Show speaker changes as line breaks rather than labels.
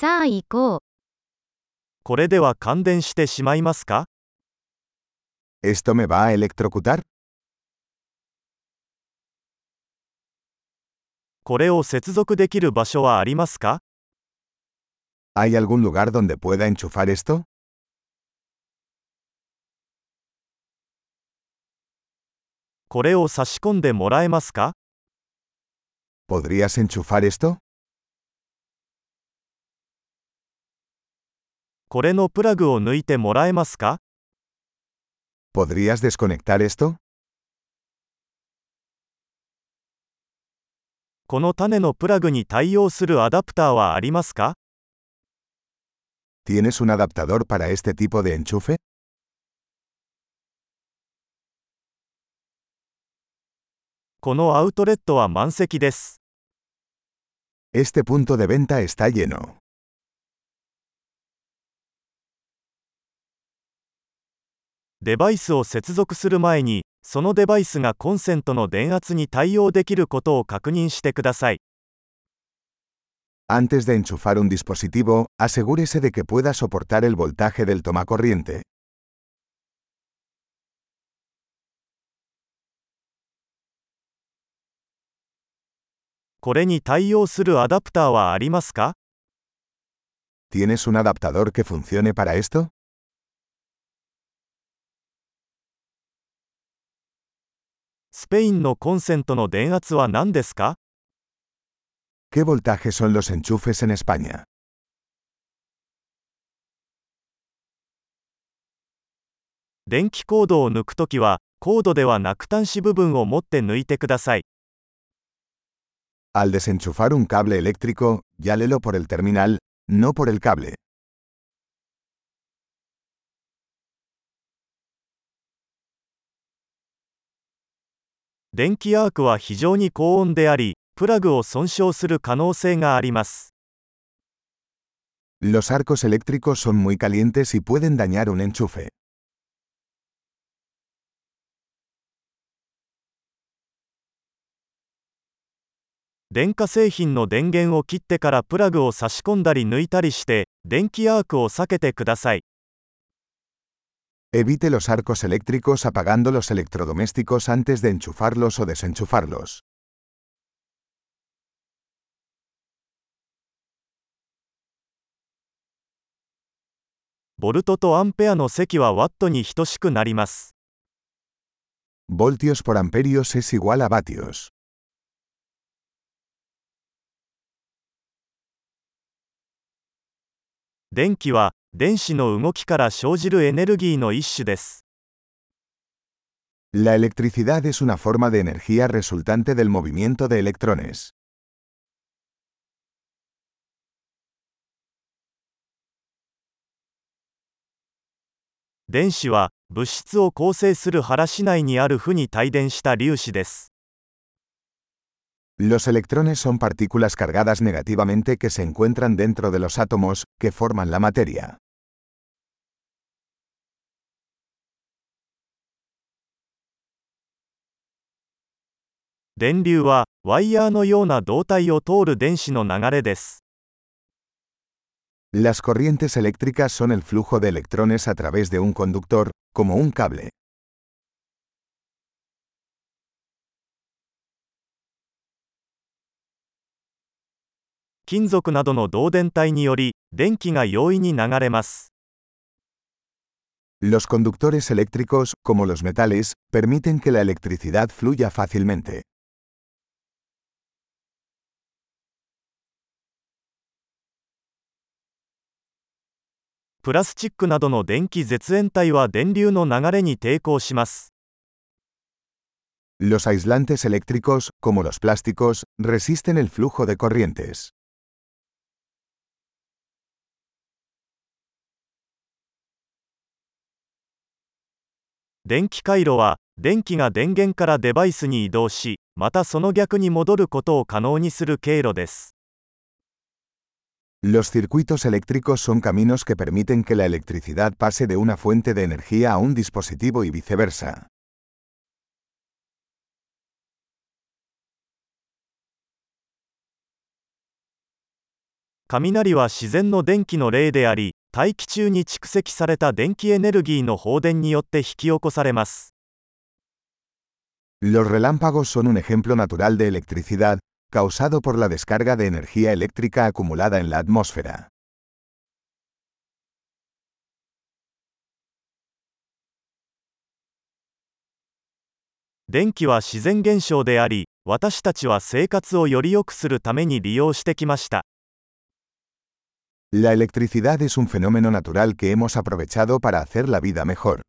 さあ行こう。
これでは感電してしまいますか
¿Esto me va a electrocutar?
これを接続できる場所はありますか
¿Hay algún lugar donde pueda enchufar esto?
これを差し込んでもらえますか
¿Podrías enchufar esto?
これのプラグを抜いてもらえますか
¿Podrías desconectar esto?
この種のプラグに対応するアダプターはありますか
¿Tienes un adaptador para este tipo de enchufe?
このアウトレットは満席です。
Este punto de venta está lleno.
デバイスを接続する前に、そのデバイスがコンセントの電圧に対応できることを確認してください。
Antes de enchufar un dispositivo, asegúrese de que pueda soportar el voltaje del tomacorriente.
これに対応するアダプターはありますか
¿Tienes un adaptador que funcione para esto?
スペインのコンセントの電圧は何ですか
¿Qué voltaje son los enchufes en España?
電気コードを抜くときは、コードではなく端子部分を持って抜いてください。
Al desenchufar un cable eléctrico, llálelo por el terminal, no por el cable.
電気アークは非常に高温であり、プラグを損傷する可能性があります。
Los arcos eléctricos son muy calientes y pueden dañar un enchufe.
電化製品の電源を切ってからプラグを差し込んだり抜いたりして、電気アークを避けてください。
Evite los arcos eléctricos apagando los electrodomésticos antes de enchufarlos o desenchufarlos.
ボルトとアンペアの積はワットに等しくなります。
Voltios por amperios es igual a vatios.
電気は電子の動きから生じるエネルギーの一種です。
La electricidad es una forma de energía resultante del movimiento de electrones.
電子は物質を構成する原子内にある負に帯電した粒子です。
Los electrones son partículas cargadas negativamente que se encuentran dentro de los átomos, que forman la materia.
電流はワイヤーのような導体を通る電子の流れです。
Las corrientes eléctricas son el flujo de electrones a través de un conductor, como un cable.
金属などの導電体により電気が容易に流れます。
Los conductores eléctricos, como los metales, permiten que la electricidad fluya fácilmente.
プラスチックなどの電気絶縁体は電流の流れに抵抗します。
Los aislantes eléctricos, como los plásticos, resisten el flujo de corrientes.
電気回路は電気が電源からデバイスに移動し、またその逆に戻ることを可能にする経路です。
Los circuitos eléctricos son caminos que permiten que la electricidad pase de una fuente de energía a un dispositivo y viceversa.
雷は自然の電気の例であり、大気中に蓄積された電気エネルギーの放電によって引き起こされます。
Los relámpagos son un ejemplo natural de electricidad, causado por la descarga de energía eléctrica acumulada en la atmósfera.
電気は自然現象であり、私たちは生活をより良くするために利用してきました。
La electricidad es un fenómeno natural que hemos aprovechado para hacer la vida mejor.